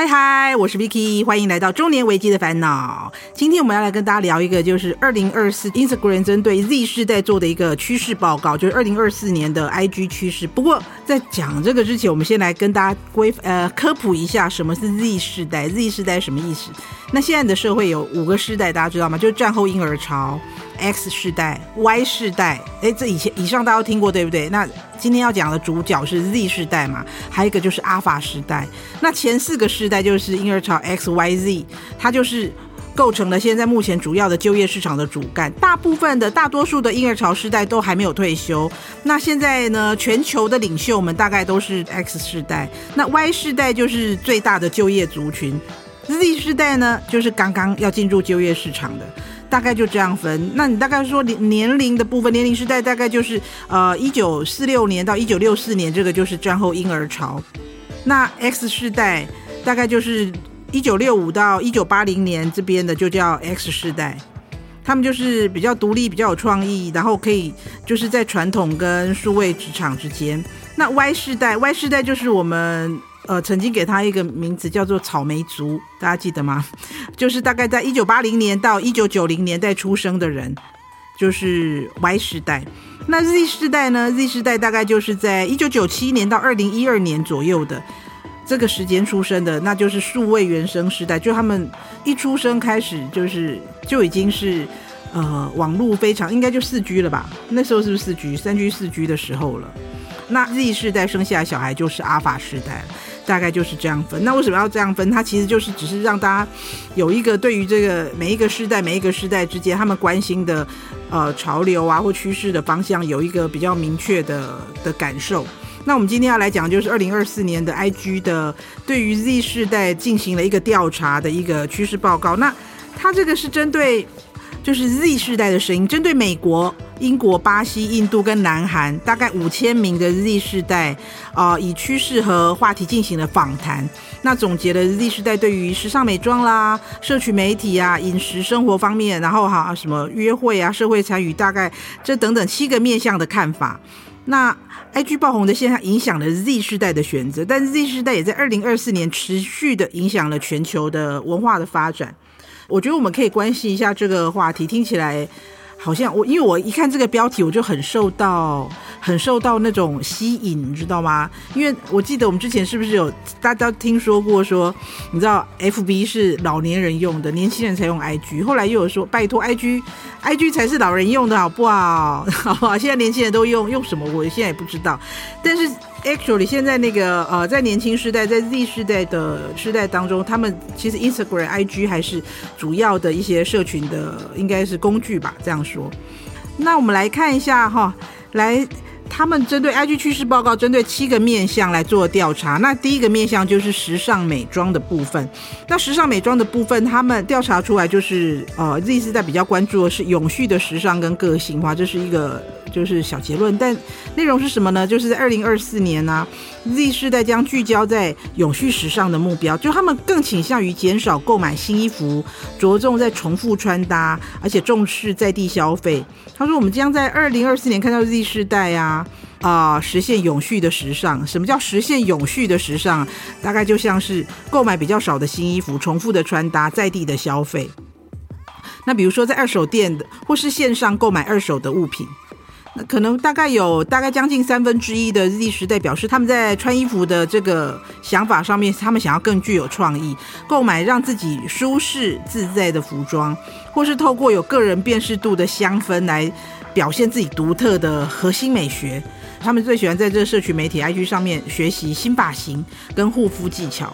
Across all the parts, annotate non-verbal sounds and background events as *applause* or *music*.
嗨嗨，我是 Vicky，欢迎来到中年危机的烦恼。今天我们要来跟大家聊一个，就是二零二四 Instagram 针对 Z 世代做的一个趋势报告，就是二零二四年的 IG 趋势。不过在讲这个之前，我们先来跟大家规呃科普一下什么是 Z 世代，Z 世代什么意思？那现在的社会有五个世代，大家知道吗？就是战后婴儿潮。X 世代、Y 世代，诶，这以前以上大家都听过，对不对？那今天要讲的主角是 Z 世代嘛，还有一个就是阿法世代。那前四个世代就是婴儿潮 X、Y、Z，它就是构成了现在目前主要的就业市场的主干。大部分的大多数的婴儿潮世代都还没有退休。那现在呢，全球的领袖们大概都是 X 世代，那 Y 世代就是最大的就业族群，Z 世代呢就是刚刚要进入就业市场的。大概就这样分，那你大概说年年龄的部分，年龄世代大概就是呃一九四六年到一九六四年，这个就是战后婴儿潮。那 X 世代大概就是一九六五到一九八零年，这边的就叫 X 世代，他们就是比较独立、比较有创意，然后可以就是在传统跟数位职场之间。那 Y 世代，Y 世代就是我们。呃，曾经给他一个名字叫做“草莓族”，大家记得吗？*laughs* 就是大概在一九八零年到一九九零年代出生的人，就是 Y 时代。那 Z 世代呢？Z 世代大概就是在一九九七年到二零一二年左右的这个时间出生的，那就是数位原生世代。就他们一出生开始，就是就已经是呃网络非常应该就四 G 了吧？那时候是不是四 G、三 G、四 G 的时候了？那 Z 世代生下的小孩就是阿法世代。大概就是这样分。那为什么要这样分？它其实就是只是让大家有一个对于这个每一个世代、每一个世代之间他们关心的呃潮流啊或趋势的方向有一个比较明确的的感受。那我们今天要来讲就是二零二四年的 IG 的对于 Z 世代进行了一个调查的一个趋势报告。那它这个是针对。就是 Z 世代的声音，针对美国、英国、巴西、印度跟南韩，大概五千名的 Z 世代，啊、以趋势和话题进行了访谈。那总结了 Z 世代对于时尚美妆啦、社群媒体啊、饮食生活方面，然后哈什么约会啊、社会参与，大概这等等七个面向的看法。那 IG 爆红的现象影响了 Z 世代的选择，但 Z 世代也在二零二四年持续的影响了全球的文化的发展。我觉得我们可以关心一下这个话题，听起来好像我，因为我一看这个标题，我就很受到很受到那种吸引，你知道吗？因为我记得我们之前是不是有大家听说过说，你知道 FB 是老年人用的，年轻人才用 IG，后来又有说拜托 IG，IG 才是老人用的好不好？*laughs* 好不好？现在年轻人都用用什么？我现在也不知道，但是。Actually，现在那个呃，在年轻世代，在 Z 世代的时代当中，他们其实 Instagram、IG 还是主要的一些社群的，应该是工具吧，这样说。那我们来看一下哈，来。他们针对 IG 趋势报告，针对七个面向来做调查。那第一个面向就是时尚美妆的部分。那时尚美妆的部分，他们调查出来就是，呃，Z 世代比较关注的是永续的时尚跟个性化，这是一个就是小结论。但内容是什么呢？就是在二零二四年呢，，Z 世代将聚焦在永续时尚的目标，就他们更倾向于减少购买新衣服，着重在重复穿搭，而且重视在地消费。他说，我们将在二零二四年看到 Z 世代啊。啊、实现永续的时尚。什么叫实现永续的时尚？大概就像是购买比较少的新衣服，重复的穿搭，在地的消费。那比如说在二手店的，或是线上购买二手的物品，那可能大概有大概将近三分之一的 Z 世代表示，他们在穿衣服的这个想法上面，他们想要更具有创意，购买让自己舒适自在的服装，或是透过有个人辨识度的香氛来。表现自己独特的核心美学，他们最喜欢在这个社群媒体 IG 上面学习新发型跟护肤技巧。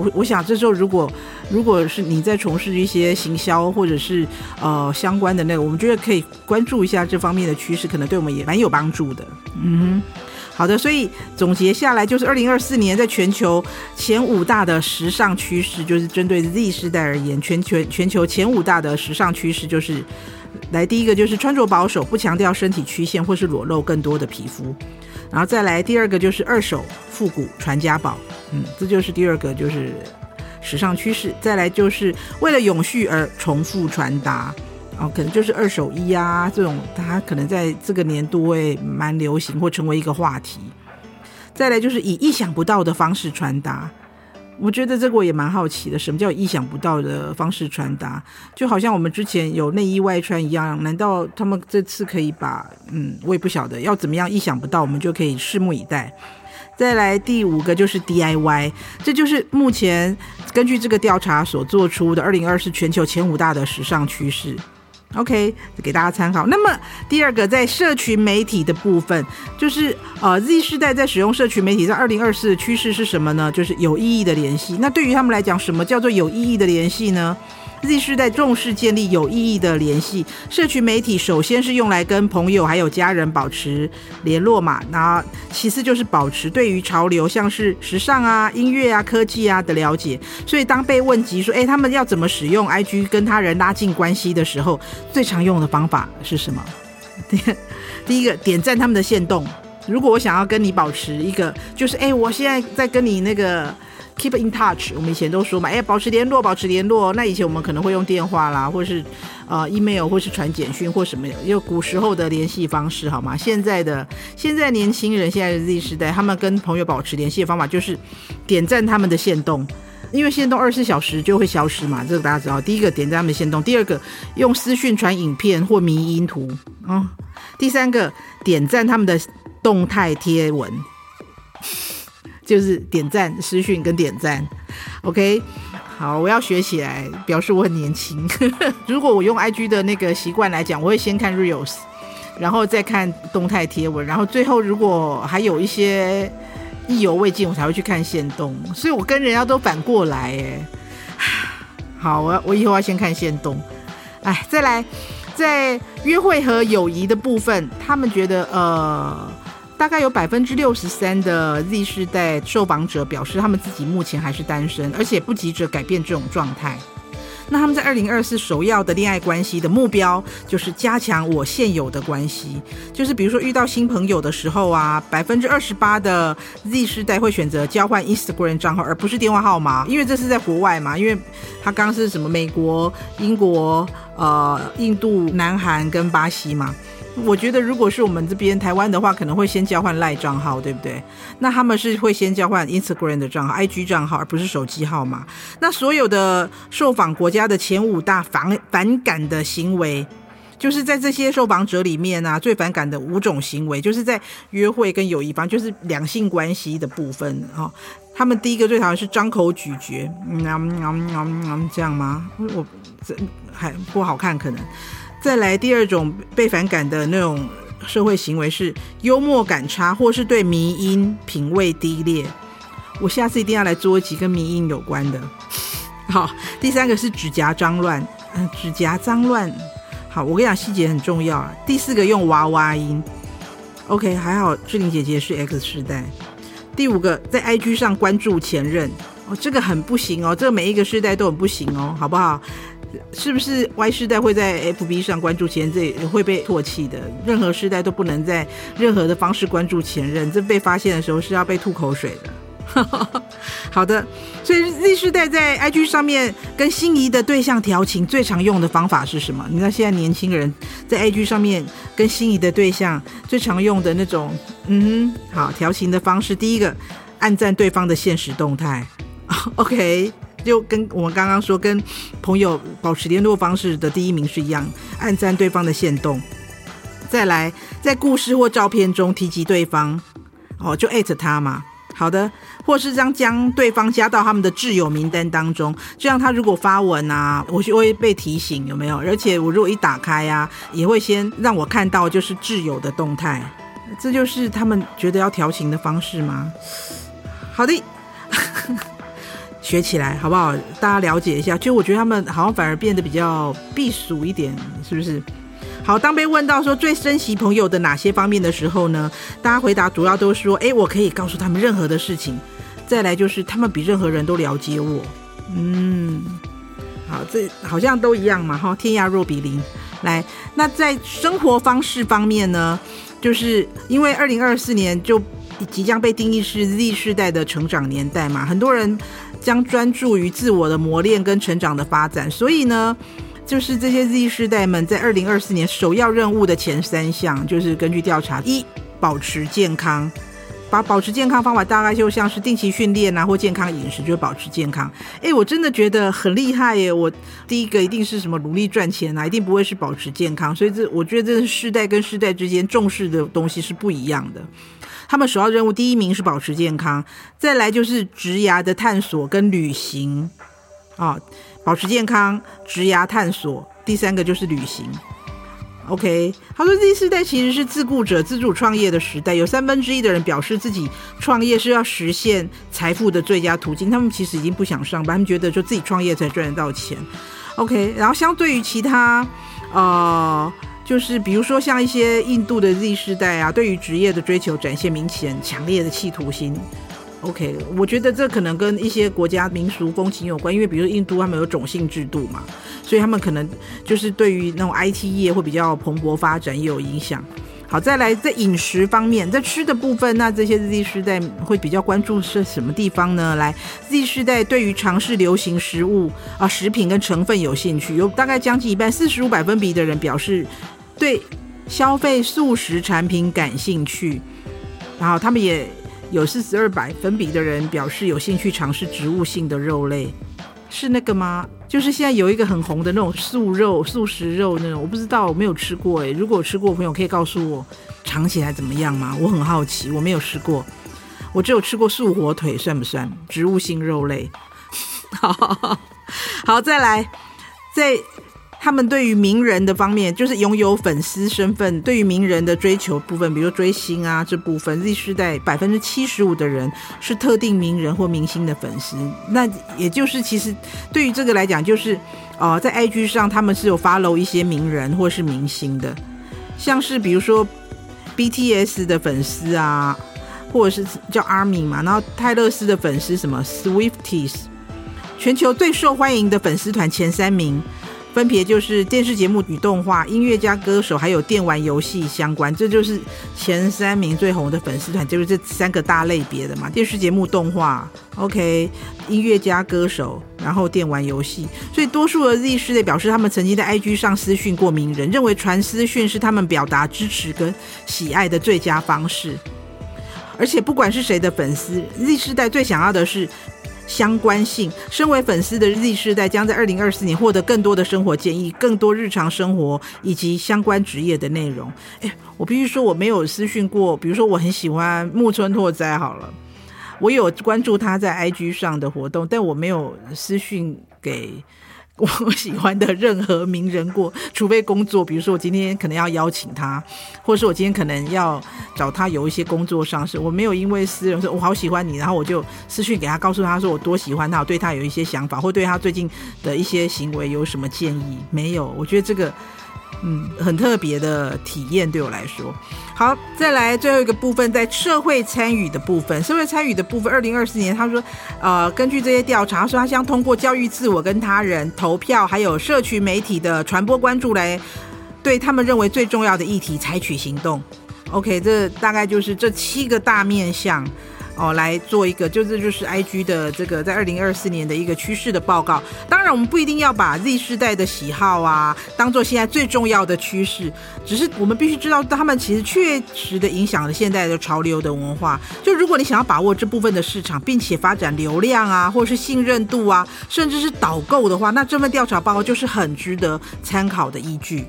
我我想这时候如果如果是你在从事一些行销或者是呃相关的那个，我们觉得可以关注一下这方面的趋势，可能对我们也蛮有帮助的。嗯哼，好的，所以总结下来就是二零二四年在全球前五大的时尚趋势，就是针对 Z 世代而言，全全全球前五大的时尚趋势就是。来，第一个就是穿着保守，不强调身体曲线或是裸露更多的皮肤，然后再来第二个就是二手复古传家宝，嗯，这就是第二个就是时尚趋势。再来就是为了永续而重复传达，哦，可能就是二手衣啊这种，它可能在这个年度会蛮流行或成为一个话题。再来就是以意想不到的方式传达。我觉得这个我也蛮好奇的，什么叫意想不到的方式传达？就好像我们之前有内衣外穿一样，难道他们这次可以把……嗯，我也不晓得要怎么样意想不到，我们就可以拭目以待。再来第五个就是 DIY，这就是目前根据这个调查所做出的二零二四全球前五大的时尚趋势。OK，给大家参考。那么第二个，在社群媒体的部分，就是呃，Z 世代在使用社群媒体，在二零二四的趋势是什么呢？就是有意义的联系。那对于他们来讲，什么叫做有意义的联系呢？Z 世代重视建立有意义的联系，社群媒体首先是用来跟朋友还有家人保持联络嘛，那其次就是保持对于潮流，像是时尚啊、音乐啊、科技啊的了解。所以当被问及说，哎，他们要怎么使用 IG 跟他人拉近关系的时候，最常用的方法是什么？*laughs* 第一个，点赞他们的限动。如果我想要跟你保持一个，就是哎，我现在在跟你那个。Keep in touch，我们以前都说嘛，哎，保持联络，保持联络。那以前我们可能会用电话啦，或是呃 email，或是传简讯或什么，有古时候的联系方式，好吗？现在的现在年轻人，现在的 Z 时代，他们跟朋友保持联系的方法就是点赞他们的限动，因为限动二十四小时就会消失嘛，这个大家知道。第一个点赞他们的限动，第二个用私讯传影片或迷因图，嗯，第三个点赞他们的动态贴文。就是点赞、私讯跟点赞，OK，好，我要学起来，表示我很年轻。*laughs* 如果我用 IG 的那个习惯来讲，我会先看 Reels，然后再看动态贴文，然后最后如果还有一些意犹未尽，我才会去看限动。所以我跟人家都反过来，哎，*sighs* 好，我我以后要先看限动。哎，再来，在约会和友谊的部分，他们觉得呃。大概有百分之六十三的 Z 世代受访者表示，他们自己目前还是单身，而且不急着改变这种状态。那他们在二零二四首要的恋爱关系的目标，就是加强我现有的关系。就是比如说遇到新朋友的时候啊，百分之二十八的 Z 世代会选择交换 Instagram 账号，而不是电话号码，因为这是在国外嘛。因为他刚刚是什么美国、英国、呃、印度、南韩跟巴西嘛。我觉得，如果是我们这边台湾的话，可能会先交换赖账号，对不对？那他们是会先交换 Instagram 的账号、IG 账号，而不是手机号码。那所有的受访国家的前五大反反感的行为，就是在这些受访者里面啊，最反感的五种行为，就是在约会跟友谊方，就是两性关系的部分啊。他们第一个最讨厌是张口咀嚼，嗯嗯嗯嗯，这样吗？我这还不好看，可能。再来第二种被反感的那种社会行为是幽默感差，或是对迷因品味低劣。我下次一定要来做一集跟迷因有关的。*laughs* 好，第三个是指甲脏乱，嗯，指甲脏乱。好，我跟你讲细节很重要啊。第四个用娃娃音。OK，还好志玲姐姐是 X 世代。第五个在 IG 上关注前任，哦，这个很不行哦，这个每一个世代都很不行哦，好不好？是不是 Y 世代会在 FB 上关注前任，这也会被唾弃的？任何世代都不能在任何的方式关注前任，这被发现的时候是要被吐口水的。*laughs* 好的，所以 Z 世代在 IG 上面跟心仪的对象调情最常用的方法是什么？你知道现在年轻人在 IG 上面跟心仪的对象最常用的那种，嗯哼，好调情的方式，第一个按赞对方的现实动态，*laughs* OK。就跟我们刚刚说，跟朋友保持联络方式的第一名是一样，按赞对方的线动，再来在故事或照片中提及对方，哦，就艾特他嘛。好的，或是将将对方加到他们的挚友名单当中，这样他如果发文啊，我就会被提醒，有没有？而且我如果一打开、啊，也会先让我看到就是挚友的动态，这就是他们觉得要调情的方式吗？好的。学起来好不好？大家了解一下。就我觉得他们好像反而变得比较避俗一点，是不是？好，当被问到说最珍惜朋友的哪些方面的时候呢？大家回答主要都是说：哎，我可以告诉他们任何的事情。再来就是他们比任何人都了解我。嗯，好，这好像都一样嘛，哈，天涯若比邻。来，那在生活方式方面呢？就是因为二零二四年就即将被定义是 Z 世代的成长年代嘛，很多人。将专注于自我的磨练跟成长的发展，所以呢，就是这些 Z 世代们在二零二四年首要任务的前三项，就是根据调查：一、保持健康；把保持健康方法大概就像是定期训练啊，或健康饮食，就是保持健康。哎，我真的觉得很厉害耶！我第一个一定是什么努力赚钱啊，一定不会是保持健康。所以这我觉得这是世代跟世代之间重视的东西是不一样的。他们首要任务第一名是保持健康，再来就是职涯的探索跟旅行啊，保持健康、职涯探索，第三个就是旅行。OK，他说 Z 世代其实是自雇者自主创业的时代，有三分之一的人表示自己创业是要实现财富的最佳途径，他们其实已经不想上班，他们觉得就自己创业才赚得到钱。OK，然后相对于其他，呃。就是比如说像一些印度的 Z 世代啊，对于职业的追求展现明显强烈的企图心。OK，我觉得这可能跟一些国家民俗风情有关，因为比如印度他们有种姓制度嘛，所以他们可能就是对于那种 IT 业会比较蓬勃发展也有影响。好，再来在饮食方面，在吃的部分，那这些 Z 世代会比较关注是什么地方呢？来，Z 世代对于尝试流行食物啊、食品跟成分有兴趣，有大概将近一半，四十五百分比的人表示。对消费素食产品感兴趣，然后他们也有四十二百分比的人表示有兴趣尝试植物性的肉类，是那个吗？就是现在有一个很红的那种素肉、素食肉那种，我不知道，我没有吃过诶。如果吃过朋友可以告诉我尝起来怎么样吗？我很好奇，我没有吃过，我只有吃过素火腿，算不算植物性肉类？*laughs* 好，好，再来，再。他们对于名人的方面，就是拥有粉丝身份，对于名人的追求部分，比如追星啊这部分，Z 世代百分之七十五的人是特定名人或明星的粉丝。那也就是其实对于这个来讲，就是呃，在 IG 上他们是有 follow 一些名人或是明星的，像是比如说 BTS 的粉丝啊，或者是叫 ARMY 嘛，然后泰勒斯的粉丝什么 Swifties，全球最受欢迎的粉丝团前三名。分别就是电视节目与动画、音乐家、歌手，还有电玩游戏相关，这就是前三名最红的粉丝团，就是这三个大类别的嘛。电视节目、动画，OK，音乐家、歌手，然后电玩游戏。所以多数的 Z 世代表示，他们曾经在 IG 上私讯过名人，认为传私讯是他们表达支持跟喜爱的最佳方式。而且不管是谁的粉丝，Z 世代最想要的是。相关性，身为粉丝的 Z 世代将在二零二四年获得更多的生活建议、更多日常生活以及相关职业的内容。诶，我必须说我没有私讯过，比如说我很喜欢木村拓哉，好了，我有关注他在 IG 上的活动，但我没有私讯给。我喜欢的任何名人过，*laughs* 除非工作，比如说我今天可能要邀请他，或者是我今天可能要找他有一些工作上事，我没有因为私人说我好喜欢你，然后我就私讯给他，告诉他说我多喜欢他，我对他有一些想法，或对他最近的一些行为有什么建议？没有，我觉得这个。嗯，很特别的体验对我来说。好，再来最后一个部分，在社会参与的部分。社会参与的部分，二零二四年，他说，呃，根据这些调查，说他将通过教育自我跟他人、投票，还有社群媒体的传播关注，来对他们认为最重要的议题采取行动。OK，这大概就是这七个大面向。哦，来做一个，就这就是 IG 的这个在二零二四年的一个趋势的报告。当然，我们不一定要把 Z 世代的喜好啊当做现在最重要的趋势，只是我们必须知道，他们其实确实的影响了现在的潮流的文化。就如果你想要把握这部分的市场，并且发展流量啊，或者是信任度啊，甚至是导购的话，那这份调查报告就是很值得参考的依据。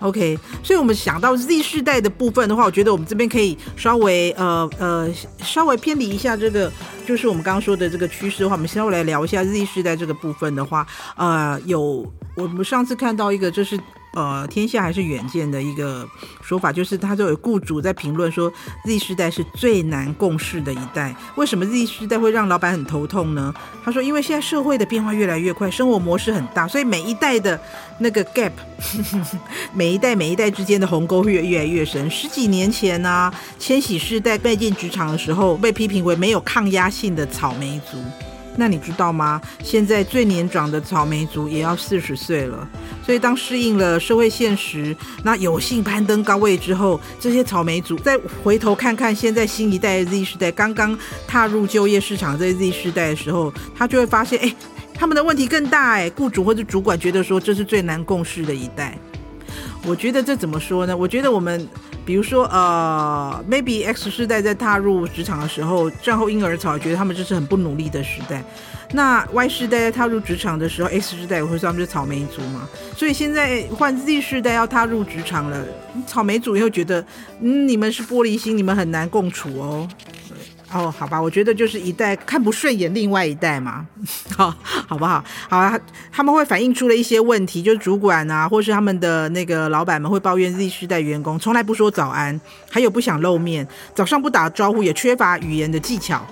OK，所以我们想到 Z 世代的部分的话，我觉得我们这边可以稍微呃呃稍微偏离一下这个，就是我们刚刚说的这个趋势的话，我们稍微来聊一下 Z 世代这个部分的话，呃，有我们上次看到一个就是。呃，天下还是远见的一个说法，就是他都有雇主在评论说，Z 世代是最难共事的一代。为什么 Z 世代会让老板很头痛呢？他说，因为现在社会的变化越来越快，生活模式很大，所以每一代的那个 gap，*laughs* 每一代每一代之间的鸿沟会越来越深。十几年前呢、千禧世代迈进职场的时候，被批评为没有抗压性的草莓族。那你知道吗？现在最年长的草莓族也要四十岁了。所以当适应了社会现实，那有幸攀登高位之后，这些草莓族再回头看看现在新一代 Z 世代刚刚踏入就业市场，在 Z 世代的时候，他就会发现，哎，他们的问题更大，哎，雇主或者主管觉得说这是最难共事的一代。我觉得这怎么说呢？我觉得我们。比如说呃，maybe X 世代在踏入职场的时候，战后婴儿潮觉得他们这是很不努力的时代。那 Y 世代在踏入职场的时候，X 世代也会说他们是草莓族嘛。所以现在换 Z 世代要踏入职场了，草莓族又觉得，嗯，你们是玻璃心，你们很难共处哦。哦，好吧，我觉得就是一代看不顺眼另外一代嘛，*laughs* 好，好不好？好啊，他们会反映出了一些问题，就是主管啊，或是他们的那个老板们会抱怨 Z 世代员工从来不说早安，还有不想露面，早上不打招呼，也缺乏语言的技巧。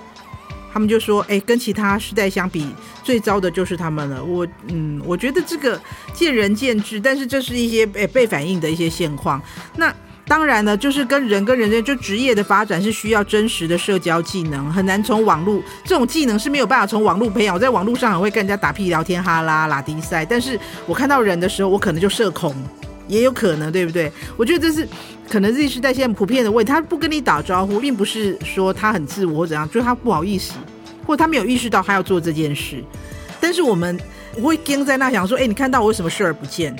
他们就说，哎，跟其他世代相比，最糟的就是他们了。我，嗯，我觉得这个见仁见智，但是这是一些诶被反映的一些现况。那。当然呢，就是跟人跟人的就职业的发展是需要真实的社交技能，很难从网络这种技能是没有办法从网络培养。我在网络上很会跟人家打屁聊天哈拉拉低赛，但是我看到人的时候，我可能就社恐，也有可能，对不对？我觉得这是可能 Z 世代现在普遍的问题。他不跟你打招呼，并不是说他很自我或怎样，就是他不好意思，或他没有意识到他要做这件事。但是我们我会跟在那想说，哎，你看到我为什么视而不见？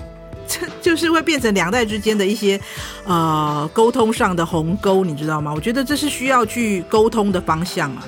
这 *laughs* 就是会变成两代之间的一些，呃，沟通上的鸿沟，你知道吗？我觉得这是需要去沟通的方向啊。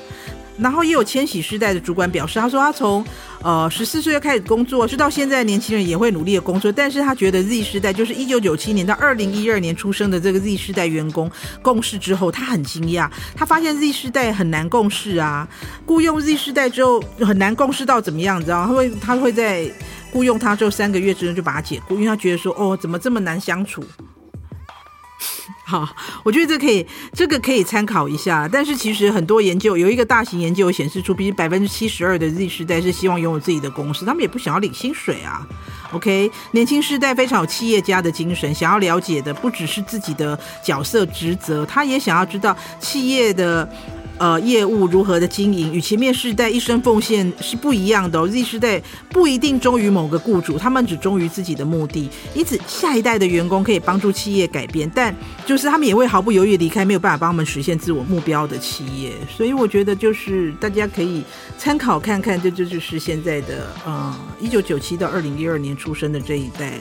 然后也有千禧世代的主管表示，他说他从呃十四岁开始工作，直到现在年轻人也会努力的工作，但是他觉得 Z 世代就是一九九七年到二零一二年出生的这个 Z 世代员工共事之后，他很惊讶，他发现 Z 世代很难共事啊，雇佣 Z 世代之后很难共事到怎么样，你知道？他会他会在。雇佣他之后三个月之内就把他解雇，因为他觉得说哦，怎么这么难相处？*laughs* 好，我觉得这可以，这个可以参考一下。但是其实很多研究有一个大型研究显示出，比如百分之七十二的 Z 时代是希望拥有自己的公司，他们也不想要领薪水啊。OK，年轻世代非常有企业家的精神，想要了解的不只是自己的角色职责，他也想要知道企业的。呃，业务如何的经营，与前面世代一生奉献是不一样的。Z 世代不一定忠于某个雇主，他们只忠于自己的目的。因此，下一代的员工可以帮助企业改变，但就是他们也会毫不犹豫离开没有办法帮他们实现自我目标的企业。所以，我觉得就是大家可以参考看看，这就就是现在的呃，一九九七到二零一二年出生的这一代，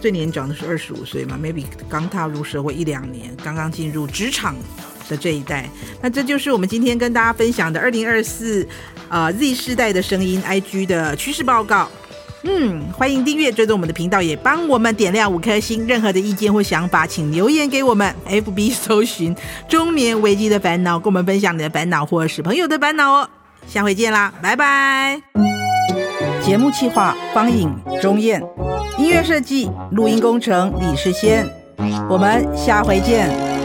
最年长的是二十五岁嘛，maybe 刚踏入社会一两年，刚刚进入职场。的这一代，那这就是我们今天跟大家分享的二零二四啊 Z 世代的声音 IG 的趋势报告。嗯，欢迎订阅追踪我们的频道，也帮我们点亮五颗星。任何的意见或想法，请留言给我们。FB 搜寻中年危机的烦恼，跟我们分享你的烦恼或是朋友的烦恼哦。下回见啦，拜拜。节目企划方颖、钟燕，音乐设计、录音工程李世先。我们下回见。